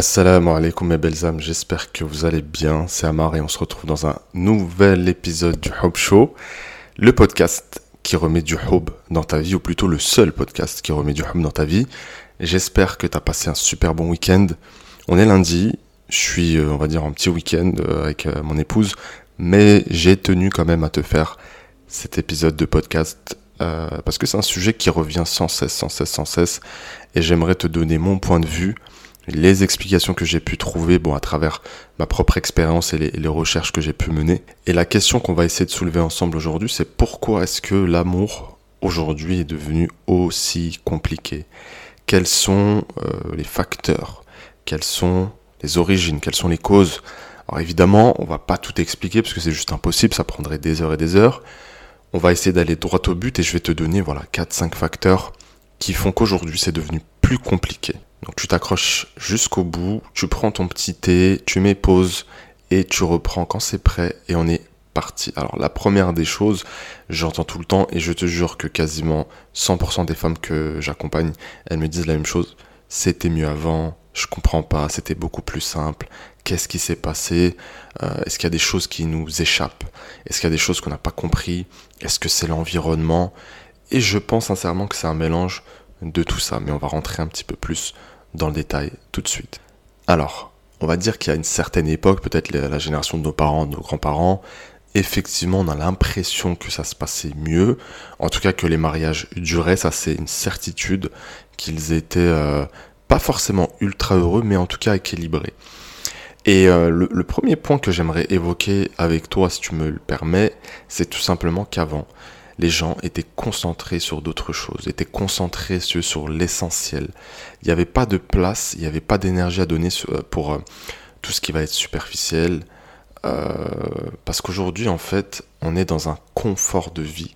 Assalamu alaikum mes belles âmes, j'espère que vous allez bien, c'est Amar et on se retrouve dans un nouvel épisode du Hub Show, le podcast qui remet du hub dans ta vie, ou plutôt le seul podcast qui remet du hub dans ta vie. J'espère que tu as passé un super bon week-end. On est lundi, je suis, euh, on va dire, en petit week-end euh, avec euh, mon épouse, mais j'ai tenu quand même à te faire cet épisode de podcast parce que c'est un sujet qui revient sans cesse, sans cesse, sans cesse, et j'aimerais te donner mon point de vue les explications que j'ai pu trouver bon, à travers ma propre expérience et les, recherches que j'ai pu mener. Et la question qu'on va essayer de soulever ensemble aujourd'hui, c'est pourquoi est-ce que l'amour aujourd'hui est devenu aussi compliqué? Quels sont euh, les facteurs? Quelles sont les origines? Quelles sont les causes? Alors évidemment, on va pas tout expliquer parce que c'est juste impossible, ça prendrait des heures et des heures. On va essayer d'aller droit au but et je vais te donner voilà 4 5 facteurs qui font qu'aujourd'hui c'est devenu plus compliqué. Donc tu t'accroches jusqu'au bout, tu prends ton petit thé, tu mets pause et tu reprends quand c'est prêt et on est parti. Alors la première des choses, j'entends tout le temps et je te jure que quasiment 100% des femmes que j'accompagne, elles me disent la même chose. C'était mieux avant, je comprends pas, c'était beaucoup plus simple. Qu'est-ce qui s'est passé? Euh, Est-ce qu'il y a des choses qui nous échappent? Est-ce qu'il y a des choses qu'on n'a pas compris? Est-ce que c'est l'environnement? Et je pense sincèrement que c'est un mélange de tout ça, mais on va rentrer un petit peu plus dans le détail tout de suite. Alors, on va dire qu'il y a une certaine époque, peut-être la génération de nos parents, de nos grands-parents, effectivement, on a l'impression que ça se passait mieux. En tout cas, que les mariages duraient, ça c'est une certitude qu'ils étaient euh, pas forcément ultra heureux, mais en tout cas équilibrés. Et euh, le, premier point que j'aimerais évoquer avec toi, si tu me le permets, c'est tout simplement qu'avant, les gens étaient concentrés sur d'autres choses, étaient concentrés sur, l'essentiel. Il n'y avait pas de place, il n'y avait pas d'énergie à donner euh, pour euh, tout ce qui va être superficiel. Euh, parce qu'aujourd'hui, en fait, on est dans un confort de vie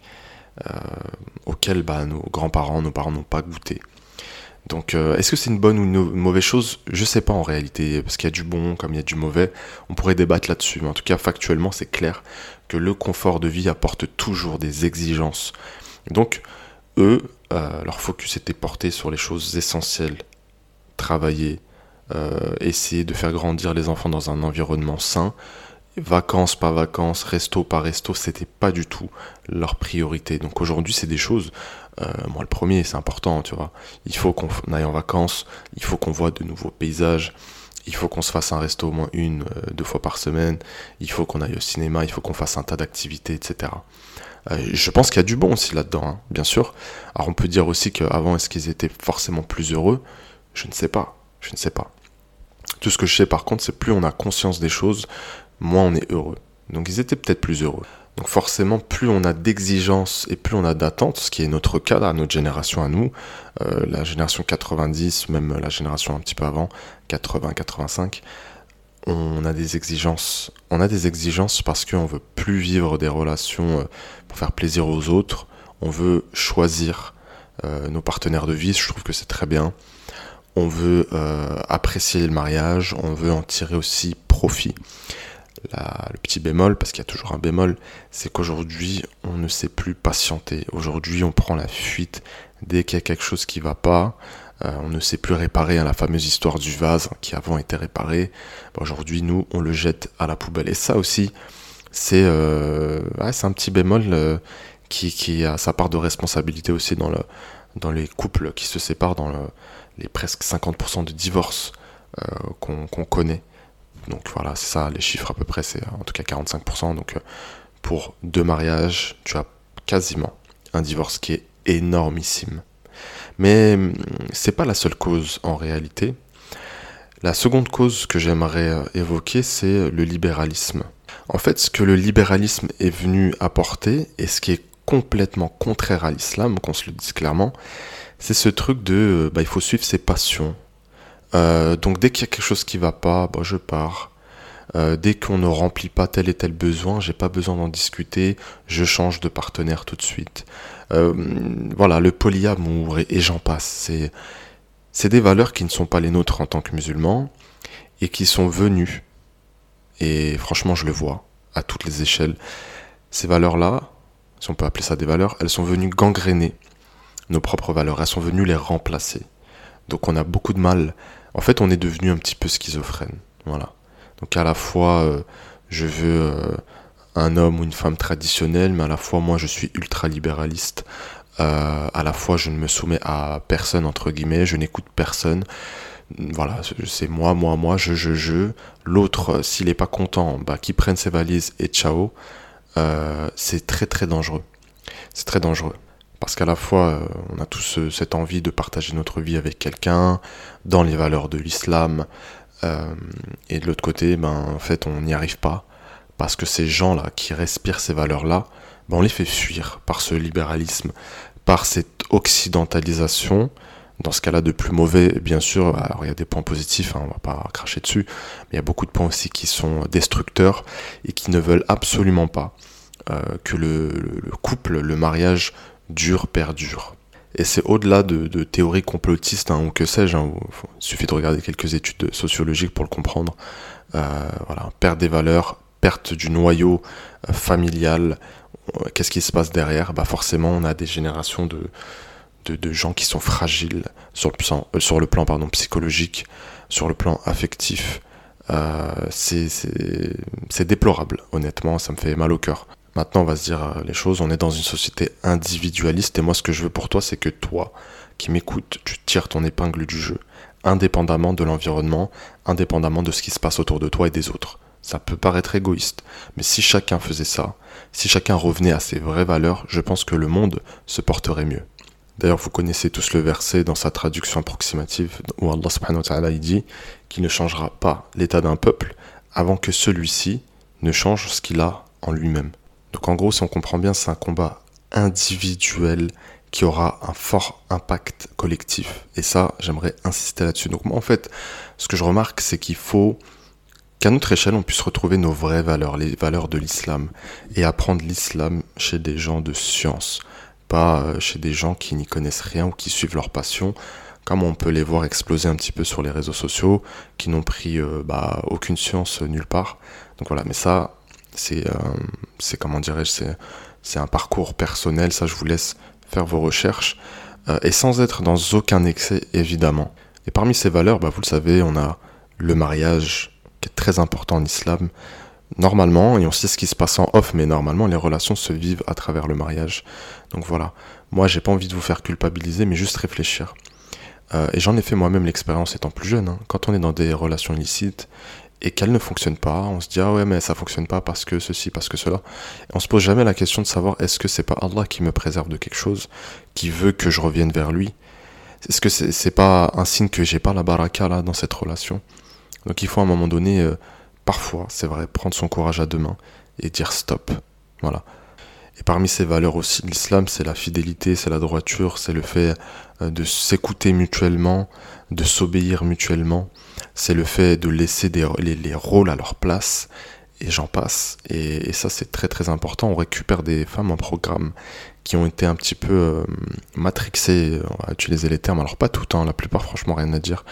auquel bah, nos grands-parents, nos parents n'ont pas goûté. Donc, est-ce que c'est une bonne ou une mauvaise chose? Je ne sais pas en réalité, parce qu'il y a du bon comme il y a du mauvais. On pourrait débattre là-dessus, mais en tout cas, factuellement, c'est clair que le confort de vie apporte toujours des exigences. Donc, eux, euh, leur focus était porté sur les choses essentielles. Travailler, euh, essayer de faire grandir les enfants dans un environnement sain. Vacances, pas vacances, resto, pas resto, c'était pas du tout leur priorité. Donc aujourd'hui, c'est des choses. Euh, moi, le premier, c'est important, tu vois. Il faut qu'on aille en vacances, il faut qu'on voit de nouveaux paysages, il faut qu'on se fasse un resto au moins une, euh, deux fois par semaine, il faut qu'on aille au cinéma, il faut qu'on fasse un tas d'activités, etc. Euh, je pense qu'il y a du bon aussi là-dedans, hein, bien sûr. Alors on peut dire aussi qu'avant, est-ce qu'ils étaient forcément plus heureux? Je ne sais pas, je ne sais pas. Tout ce que je sais par contre, c'est plus on a conscience des choses, moins on est heureux. Donc ils étaient peut-être plus heureux. Donc forcément, plus on a d'exigences et plus on a d'attentes, ce qui est notre cas, notre génération à nous, euh, la génération 90, même la génération un petit peu avant, 80-85, on a des exigences. On a des exigences parce qu'on veut plus vivre des relations euh, pour faire plaisir aux autres. On veut choisir euh, nos partenaires de vie. Je trouve que c'est très bien. On veut apprécier le mariage. On veut en tirer aussi profit le petit bémol, parce qu'il y a toujours un bémol, c'est qu'aujourd'hui, on ne sait plus patienter. Aujourd'hui, on prend la fuite dès qu'il y a quelque chose qui va pas. Euh, on ne sait plus réparer hein, la fameuse histoire du vase qui avant était réparé. Aujourd'hui, nous, on le jette à la poubelle. Et ça aussi, c'est euh, un petit bémol euh, qui, a sa part de responsabilité aussi dans les couples qui se séparent, dans les presque 50% de divorces qu'on connaît. Donc voilà, c'est ça, les chiffres à peu près, c'est en tout cas 45%. Donc euh, pour deux mariages, tu as quasiment un divorce qui est énormissime. Mais hum, c'est pas la seule cause en réalité. La seconde cause que j'aimerais euh, évoquer, c'est le libéralisme. En fait, ce que le libéralisme est venu apporter, et ce qui est complètement contraire à l'islam, qu'on se le dise clairement, c'est ce truc de euh, bah, il faut suivre ses passions, euh, donc dès qu'il y a quelque chose qui va pas, bah, je pars. Euh, dès qu'on ne remplit pas tel et tel besoin, j'ai pas besoin d'en discuter, je change de partenaire tout de suite. Euh, voilà, le polyamour et, et j'en passe. C'est, c'est des valeurs qui ne sont pas les nôtres en tant que musulmans et qui sont venues, et franchement je le vois, à toutes les échelles, ces valeurs-là, si on peut appeler ça des valeurs, elles sont venues gangréner nos propres valeurs, elles sont venues les remplacer. Donc on a beaucoup de mal En fait, on est devenu un petit peu schizophrène. Voilà. Donc à la fois, euh, je veux euh, un homme ou une femme traditionnelle, mais à la fois, moi, je suis ultra-libéraliste. Euh, à la fois, je ne me soumets à personne, entre guillemets, je n'écoute personne. Voilà, c'est moi, moi, moi, je, je, je. L'autre, s'il n'est pas content, bah, qu'il prenne ses valises et ciao. c'est très, très dangereux. C'est très dangereux. Parce qu'à la fois, on a tous cette envie de partager notre vie avec quelqu'un, dans les valeurs de l'islam, euh, et de l'autre côté, ben, en fait, on n'y arrive pas. Parce que ces gens-là qui respirent ces valeurs-là, ben, on les fait fuir par ce libéralisme, par cette occidentalisation. Dans ce cas-là, de plus mauvais, bien sûr, alors il y a des points positifs, hein, on va pas cracher dessus, mais il y a beaucoup de points aussi qui sont destructeurs et qui ne veulent absolument pas euh, que le, couple, le mariage dure, perdure. Et c'est au-delà de, théories complotistes hein, ou que sais-je. Hein, il suffit de regarder quelques études sociologiques pour le comprendre. Euh, voilà, perte des valeurs, perte du noyau euh, familial. Euh, qu'est-ce qui se passe derrière? Bah Forcément, on a des générations de, de, gens qui sont fragiles sur le plan, sur le plan pardon, psychologique, sur le plan affectif. c'est déplorable, honnêtement, ça me fait mal au cœur. Maintenant, on va se dire euh, les choses. On est dans une société individualiste et moi, ce que je veux pour toi, c'est que toi, qui m'écoutes, tu tires ton épingle du jeu, indépendamment de l'environnement, indépendamment de ce qui se passe autour de toi et des autres. Ça peut paraître égoïste, mais si chacun faisait ça, si chacun revenait à ses vraies valeurs, je pense que le monde se porterait mieux. D'ailleurs, vous connaissez tous le verset dans sa traduction approximative où Allah subhanahu wa ta'ala dit qu'il ne changera pas l'état d'un peuple avant que celui-ci ne change ce qu'il a en lui-même. Donc en gros, si on comprend bien, c'est un combat individuel qui aura un fort impact collectif. Et ça, j'aimerais insister là-dessus. Donc en fait, ce que je remarque, c'est qu'il faut qu'à notre échelle, on puisse retrouver nos vraies valeurs, les valeurs de l'islam, et apprendre l'islam chez des gens de science, pas euh, chez des gens qui n'y connaissent rien ou qui suivent leur passion, comme on peut les voir exploser un petit peu sur les réseaux sociaux, qui n'ont pris euh, bah, aucune science nulle part. Donc voilà, mais ça, c'est, euh, c'est comment dirais-je, c'est, un parcours personnel, ça je vous laisse faire vos recherches, euh, et sans être dans aucun excès évidemment. Et parmi ces valeurs, bah, vous le savez, on a le mariage, qui est très important en islam. Normalement, et on sait ce qui se passe en off, mais normalement les relations se vivent à travers le mariage. Donc voilà, moi j'ai pas envie de vous faire culpabiliser, mais juste réfléchir. Euh, et j'en ai fait moi-même l'expérience étant plus jeune. Hein. Quand on est dans des relations illicites et qu'elle ne fonctionne pas, on se dit ah ouais mais ça fonctionne pas parce que ceci, parce que cela. Et on se pose jamais la question de savoir est-ce que c'est pas Allah qui me préserve de quelque chose, qui veut que je revienne vers lui? Est-ce que c'est pas un signe que j'ai pas la baraka là dans cette relation? Donc il faut à un moment donné, euh, parfois, c'est vrai, prendre son courage à deux mains et dire stop. Voilà. Et parmi ces valeurs aussi, l'islam, c'est la fidélité, c'est la droiture, c'est le fait euh, de s'écouter mutuellement, de s'obéir mutuellement, c'est le fait de laisser les, rôles à leur place, et j'en passe. Et, ça, c'est très très important. On récupère des femmes en programme qui ont été un petit peu euh, matrixées, on va utiliser les termes, alors pas tout, temps, la plupart, franchement, rien à dire,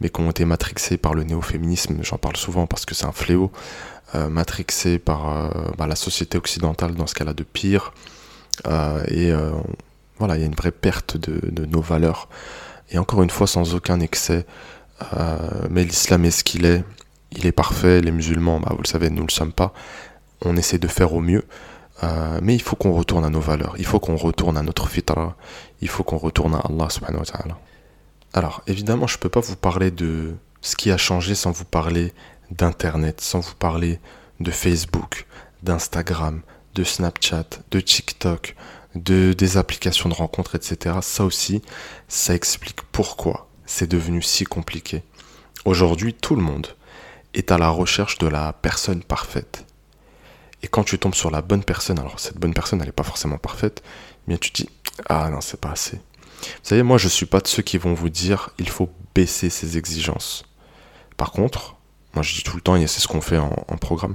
mais qui ont été matrixées par le néo-féminisme, j'en parle souvent parce que c'est un fléau, euh, matrixées par euh, bah, la société occidentale dans ce qu'elle a de pire. et voilà, il y a une vraie perte de nos valeurs. Et encore une fois, sans aucun excès, mais l'islam est ce qu'il est. Il est parfait. Les musulmans, bah, vous le savez, nous ne le sommes pas. On essaie de faire au mieux. Euh, mais il faut qu'on retourne à nos valeurs. Il faut qu'on retourne à notre fitra. Il faut qu'on retourne à Allah subhanahu wa ta'ala. Alors, évidemment, je ne peux pas vous parler de ce qui a changé sans vous parler d'Internet, sans vous parler de Facebook, d'Instagram, de Snapchat, de TikTok, de, des applications de rencontres, etc. Ça aussi, ça explique pourquoi c'est devenu si compliqué. Aujourd'hui, tout le monde est à la recherche de la personne parfaite. Et quand tu tombes sur la bonne personne, alors cette bonne personne, elle n'est pas forcément parfaite, mais tu te dis, ah non, c'est pas assez. Vous savez, moi, je ne suis pas de ceux qui vont vous dire, il faut baisser ses exigences. Par contre, moi, je dis tout le temps, et c'est ce qu'on fait en, programme,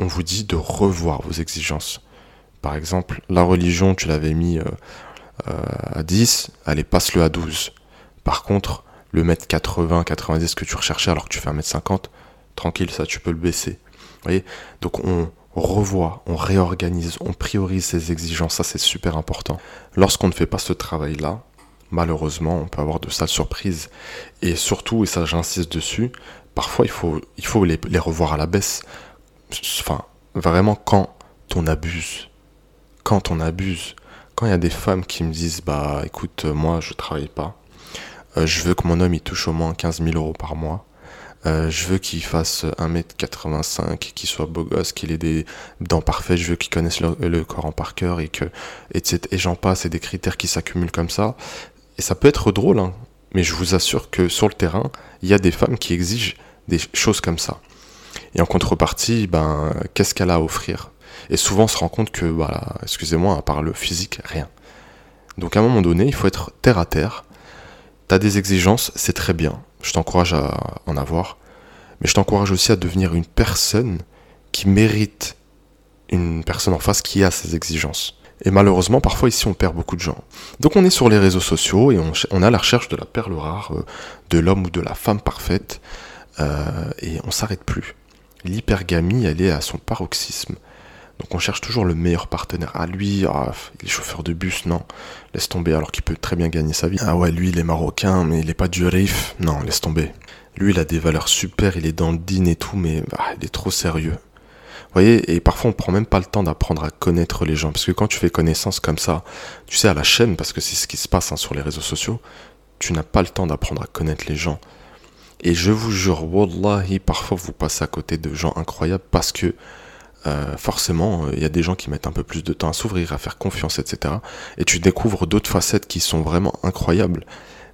on vous dit de revoir vos exigences. Par exemple, la religion, tu l'avais mis euh, euh, à 10, allez, passe-le à 12. Par contre, le mètre 80, 90 que tu recherchais alors que tu fais un mètre 50, tranquille, ça tu peux le baisser. Vous voyez? Donc on revoit, on réorganise, on priorise ses exigences, ça c'est super important. Lorsqu'on ne fait pas ce travail-là, malheureusement, on peut avoir de sales surprises. Et surtout, et ça j'insiste dessus, parfois il faut, les revoir à la baisse. Enfin, vraiment quand on abuse. Quand on abuse. Quand il y a des femmes qui me disent, bah écoute, moi je travaille pas. Euh, je veux que mon homme il touche au moins 15 000 euros par mois. Euh, je veux qu'il fasse 1m85, qu'il soit beau gosse, qu'il ait des dents parfaites, je veux qu'il connaisse le, corps en par cœur et que, et, et j'en passe, et des critères qui s'accumulent comme ça. Et ça peut être drôle, hein, mais je vous assure que sur le terrain, il y a des femmes qui exigent des choses comme ça. Et en contrepartie, ben, qu'est-ce qu'elle a à offrir? Et souvent, on se rend compte que, voilà, excusez-moi, à part le physique, rien. Donc à un moment donné, il faut être terre à terre. T'as des exigences, c'est très bien. Je t'encourage à en avoir. Mais je t'encourage aussi à devenir une personne qui mérite une personne en face qui a ses exigences. Et malheureusement, parfois ici, on perd beaucoup de gens. Donc on est sur les réseaux sociaux et on, a la recherche de la perle rare, euh, de l'homme ou de la femme parfaite, euh, et on s'arrête plus. L'hypergamie, elle est à son paroxysme. Donc on cherche toujours le meilleur partenaire. Ah lui, ah, il est chauffeur de bus, non, laisse tomber, alors qu'il peut très bien gagner sa vie. Ah ouais, lui il est marocain, mais il est pas du Rif, non, laisse tomber. Lui il a des valeurs super, il est dans le et tout, mais ah, il est trop sérieux voyez, et parfois on prend même pas le temps d'apprendre à connaître les gens. Parce que quand tu fais connaissance comme ça, tu sais, à la chaîne, parce que c'est ce qui se passe hein, sur les réseaux sociaux, tu n'as pas le temps d'apprendre à connaître les gens. Et je vous jure, wallahi, parfois vous passez à côté de gens incroyables parce que euh, forcément, il y a des gens qui mettent un peu plus de temps à s'ouvrir, à faire confiance, etc. Et tu découvres d'autres facettes qui sont vraiment incroyables.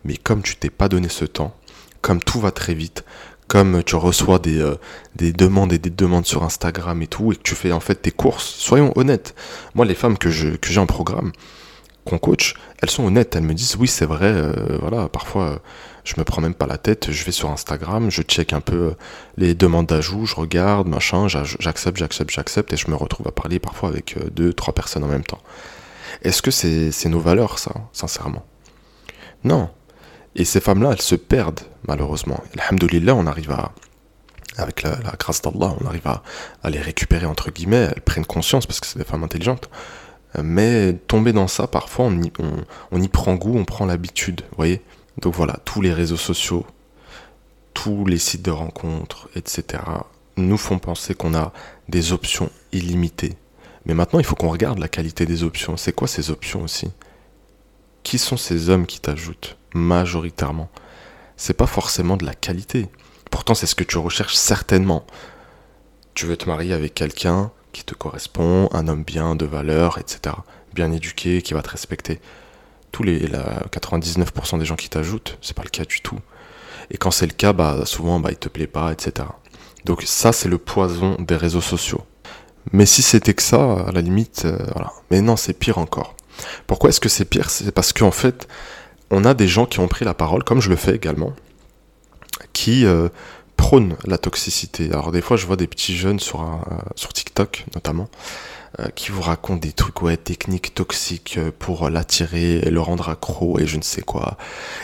Mais comme tu t'es pas donné ce temps, comme tout va très vite, comme tu reçois des, euh, des demandes et des demandes sur Instagram et tout, et que tu fais en fait tes courses, soyons honnêtes. Moi, les femmes que j'ai que en programme, qu'on coach, elles sont honnêtes. Elles me disent oui, c'est vrai, euh, voilà, parfois je me prends même pas la tête, je vais sur Instagram, je check un peu euh, les demandes d'ajout, je regarde, machin, j'accepte, j'accepte, j'accepte, et je me retrouve à parler parfois avec deux, trois personnes en même temps. Est-ce que c'est nos valeurs, ça, sincèrement? Non. Et ces femmes-là, elles se perdent, malheureusement. Alhamdulillah, on arrive à, avec la, grâce d'Allah, on arrive à, les récupérer, entre guillemets, elles prennent conscience parce que c'est des femmes intelligentes. Mais tomber dans ça, parfois, on y, prend goût, on prend l'habitude, vous voyez Donc voilà, tous les réseaux sociaux, tous les sites de rencontres, etc., nous font penser qu'on a des options illimitées. Mais maintenant, il faut qu'on regarde la qualité des options. C'est quoi ces options aussi? Qui sont ces hommes qui t'ajoutent majoritairement? C'est pas forcément de la qualité. Pourtant, c'est ce que tu recherches certainement. Tu veux te marier avec quelqu'un qui te correspond, un homme bien, de valeur, etc. Bien éduqué, qui va te respecter. Tous les 99% des gens qui t'ajoutent, c'est pas le cas du tout. Et quand c'est le cas, bah souvent bah il te plaît pas, etc. Donc ça c'est le poison des réseaux sociaux. Mais si c'était que ça, à la limite, euh, voilà. Mais non, c'est pire encore. Pourquoi est-ce que c'est pire? C'est parce qu'en fait, on a des gens qui ont pris la parole, comme je le fais également, qui euh, la toxicité. Alors des fois, je vois des petits jeunes sur, un, sur TikTok notamment, euh, qui vous racontent des trucs, ouais, techniques toxiques euh, pour l'attirer et le rendre accro et je ne sais quoi.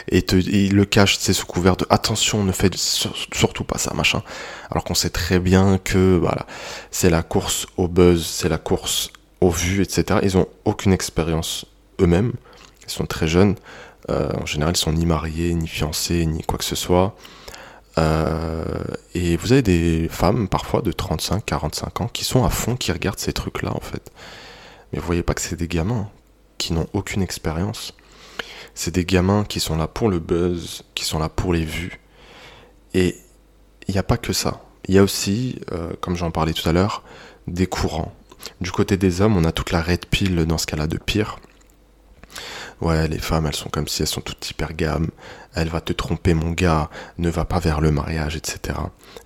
Et, te, il le cache, c'est sous couvert de attention, ne faites surtout pas ça, machin. Alors qu'on sait très bien que, voilà, c'est la course au buzz, c'est la course au vues, etc. Ils ont aucune expérience eux-mêmes. Ils sont très jeunes. Euh, en général, ils sont ni mariés, ni fiancés, ni quoi que ce soit. Euh, et vous avez des femmes, parfois de 35, 45 ans, qui sont à fond, qui regardent ces trucs-là, en fait. Mais vous voyez pas que c'est des gamins qui n'ont aucune expérience. C'est des gamins qui sont là pour le buzz, qui sont là pour les vues. Et il n'y a pas que ça. Il y a aussi, euh, comme j'en parlais tout à l'heure, des courants. Du côté des hommes, on a toute la red pill dans ce cas-là de pire ouais, les femmes, elles sont comme si elles sont toutes hyper gamme, elle va te tromper mon gars, ne va pas vers le mariage, etc.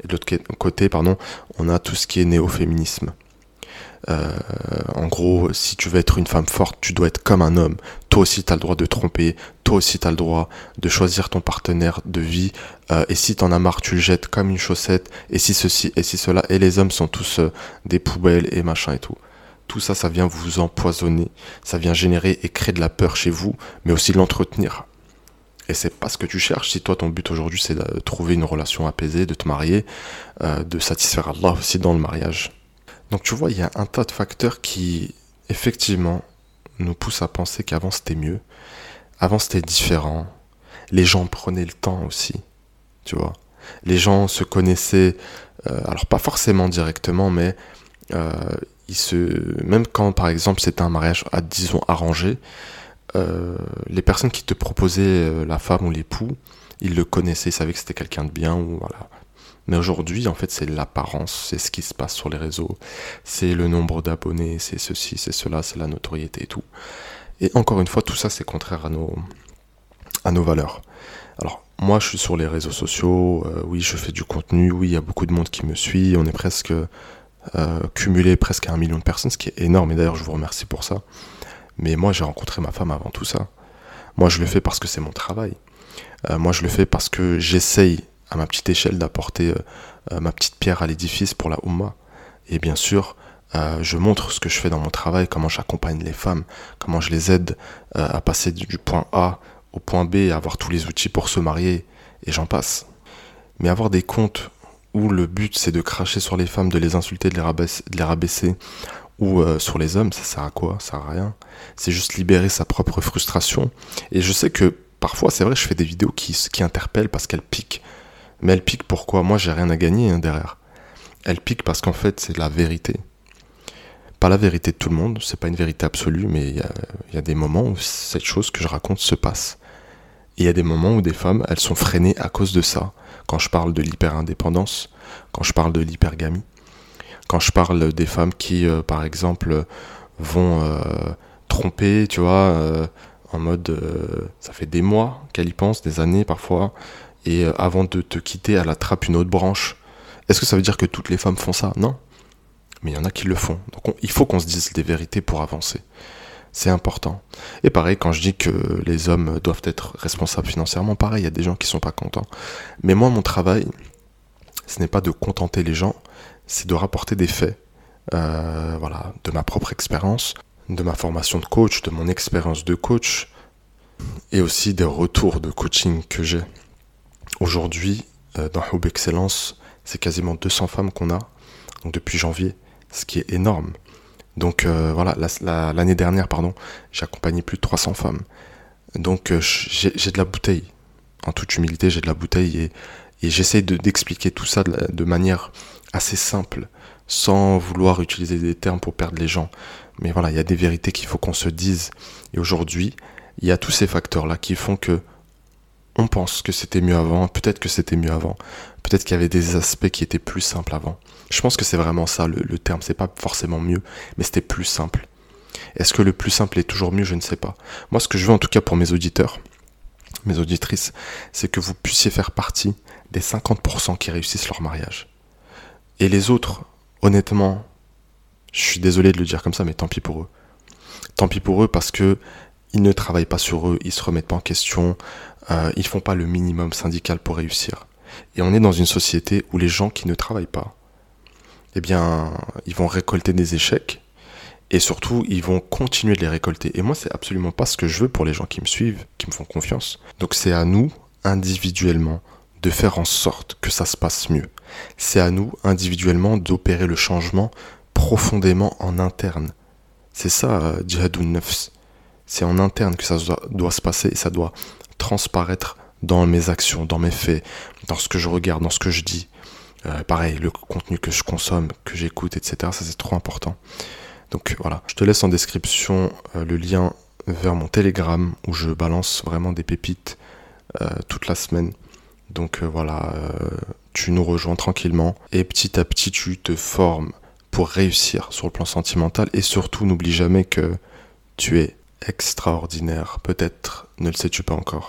Et de l'autre côté, pardon, on a tout ce qui est néo-féminisme. Euh, en gros, si tu veux être une femme forte, tu dois être comme un homme. Toi aussi, tu as le droit de tromper. Toi aussi, tu as le droit de choisir ton partenaire de vie. Euh, et si t'en as marre, tu le jettes comme une chaussette. Et si ceci, et si cela. Et les hommes sont tous euh, des poubelles et machin et tout tout ça, ça vient vous empoisonner, ça vient générer et créer de la peur chez vous, mais aussi l'entretenir. Et c'est pas ce que tu cherches. Si toi ton but aujourd'hui c'est de trouver une relation apaisée, de te marier, euh, de satisfaire Allah aussi dans le mariage. Donc tu vois, il y a un tas de facteurs qui effectivement nous poussent à penser qu'avant c'était mieux. Avant, c'était différent. Les gens prenaient le temps aussi, tu vois. Les gens se connaissaient, euh, alors pas forcément directement, mais euh, ils se, même quand, par exemple, c'était un mariage, à, disons, arrangé, euh, les personnes qui te proposaient la femme ou l'époux, ils le connaissaient, ils savaient que c'était quelqu'un de bien, ou voilà. Mais aujourd'hui, en fait, c'est l'apparence, c'est ce qui se passe sur les réseaux, c'est le nombre d'abonnés, c'est ceci, c'est cela, c'est la notoriété et tout. Et encore une fois, tout ça, c'est contraire à nos, valeurs. Alors, moi, je suis sur les réseaux sociaux, euh, oui, je fais du contenu, oui, il y a beaucoup de monde qui me suit, on est presque euh, cumulé presque à un million de personnes, ce qui est énorme, et d'ailleurs, je vous remercie pour ça. Mais moi, j'ai rencontré ma femme avant tout ça. Moi, je le fais parce que c'est mon travail. Euh, moi, je le fais parce que j'essaye, à ma petite échelle, d'apporter ma petite pierre à l'édifice pour la Oumma. Et bien sûr, euh, je montre ce que je fais dans mon travail, comment j'accompagne les femmes, comment je les aide euh, à passer du point A au point B, à avoir tous les outils pour se marier, et j'en passe. Mais avoir des comptes où le but c'est de cracher sur les femmes, de les insulter, de les rabaisser, ou euh, sur les hommes, ça sert à quoi? Ça sert à rien. C'est juste libérer sa propre frustration. Et je sais que parfois, c'est vrai, je fais des vidéos qui, qui interpellent parce qu'elles piquent. Mais elles piquent pourquoi? Moi, j'ai rien à gagner hein, derrière. Elles piquent parce qu'en fait, c'est la vérité pas la vérité de tout le monde, c'est pas une vérité absolue, mais il y, a, des moments où cette chose que je raconte se passe. Et il y a des moments où des femmes, elles sont freinées à cause de ça. Quand je parle de l'hyperindépendance, quand je parle de l'hypergamie, quand je parle des femmes qui, euh, par exemple, vont euh, tromper, tu vois, euh, en mode, ça fait des mois qu'elle y pense, des années parfois, et avant de te quitter, elle attrape une autre branche. Est-ce que ça veut dire que toutes les femmes font ça? Non mais il y en a qui le font. Donc il faut qu'on se dise des vérités pour avancer. C'est important. Et pareil, quand je dis que les hommes doivent être responsables financièrement, pareil, il y a des gens qui sont pas contents. Mais moi, mon travail, ce n'est pas de contenter les gens, c'est de rapporter des faits. Euh, voilà, de ma propre expérience, de ma formation de coach, de mon expérience de coach, et aussi des retours de coaching que j'ai. Aujourd'hui, euh, dans Hub Excellence, c'est quasiment 200 femmes qu'on a, donc depuis janvier ce qui est énorme. Donc euh, voilà, l'année dernière, pardon, j'ai accompagné plus de 300 femmes. Donc j'ai de la bouteille. En toute humilité, j'ai de la bouteille et, et j'essaye d'expliquer tout ça de, manière assez simple, sans vouloir utiliser des termes pour perdre les gens. Mais voilà, il y a des vérités qu'il faut qu'on se dise. Et aujourd'hui, il y a tous ces facteurs-là qui font que on pense que c'était mieux avant, peut-être que c'était mieux avant, peut-être qu'il y avait des aspects qui étaient plus simples avant. Je pense que c'est vraiment ça le, terme, c'est pas forcément mieux, mais c'était plus simple. Est-ce que le plus simple est toujours mieux? Je ne sais pas. Moi, ce que je veux en tout cas pour mes auditeurs, mes auditrices, c'est que vous puissiez faire partie des 50% qui réussissent leur mariage. Et les autres, honnêtement, je suis désolé de le dire comme ça, mais tant pis pour eux. Tant pis pour eux parce que ils ne travaillent pas sur eux, ils se remettent pas en question, euh, ils font pas le minimum syndical pour réussir. Et on est dans une société où les gens qui ne travaillent pas, eh bien, ils vont récolter des échecs et surtout, ils vont continuer de les récolter. Et moi, c'est absolument pas ce que je veux pour les gens qui me suivent, qui me font confiance. Donc, c'est à nous, individuellement, de faire en sorte que ça se passe mieux. C'est à nous, individuellement, d'opérer le changement profondément en interne. C'est ça, euh. C'est en interne que ça doit, se passer et ça doit transparaître dans mes actions, dans mes faits, dans ce que je regarde, dans ce que je dis. Euh, pareil, le contenu que je consomme, que j'écoute, etc. Ça c'est trop important. Donc voilà, je te laisse en description euh, le lien vers mon Telegram où je balance vraiment des pépites euh, toute la semaine. Donc voilà, tu nous rejoins tranquillement et petit à petit tu te formes pour réussir sur le plan sentimental et surtout n'oublie jamais que tu es extraordinaire. Peut-être ne le sais-tu pas encore.